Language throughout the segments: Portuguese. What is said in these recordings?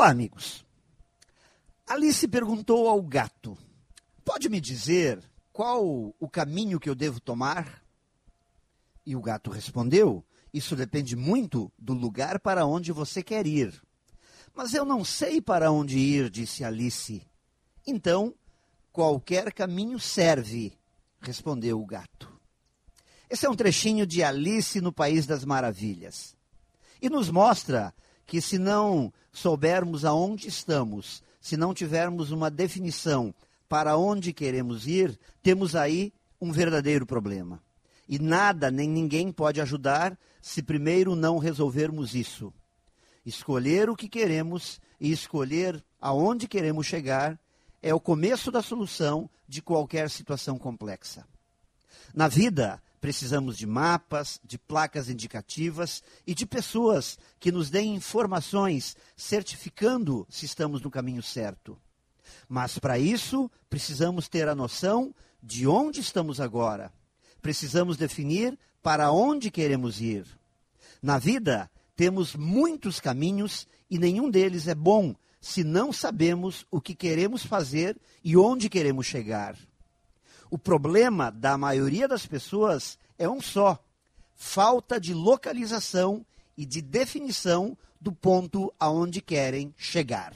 Olá, amigos. Alice perguntou ao gato: Pode me dizer qual o caminho que eu devo tomar? E o gato respondeu: Isso depende muito do lugar para onde você quer ir. Mas eu não sei para onde ir, disse Alice. Então, qualquer caminho serve, respondeu o gato. Esse é um trechinho de Alice no País das Maravilhas. E nos mostra que se não soubermos aonde estamos, se não tivermos uma definição para onde queremos ir, temos aí um verdadeiro problema. E nada nem ninguém pode ajudar se primeiro não resolvermos isso. Escolher o que queremos e escolher aonde queremos chegar é o começo da solução de qualquer situação complexa. Na vida, Precisamos de mapas, de placas indicativas e de pessoas que nos deem informações certificando se estamos no caminho certo. Mas para isso, precisamos ter a noção de onde estamos agora. Precisamos definir para onde queremos ir. Na vida, temos muitos caminhos e nenhum deles é bom se não sabemos o que queremos fazer e onde queremos chegar. O problema da maioria das pessoas é um só: falta de localização e de definição do ponto aonde querem chegar.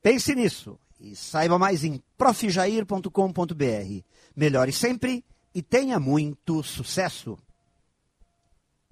Pense nisso e saiba mais em profjair.com.br. Melhore sempre e tenha muito sucesso!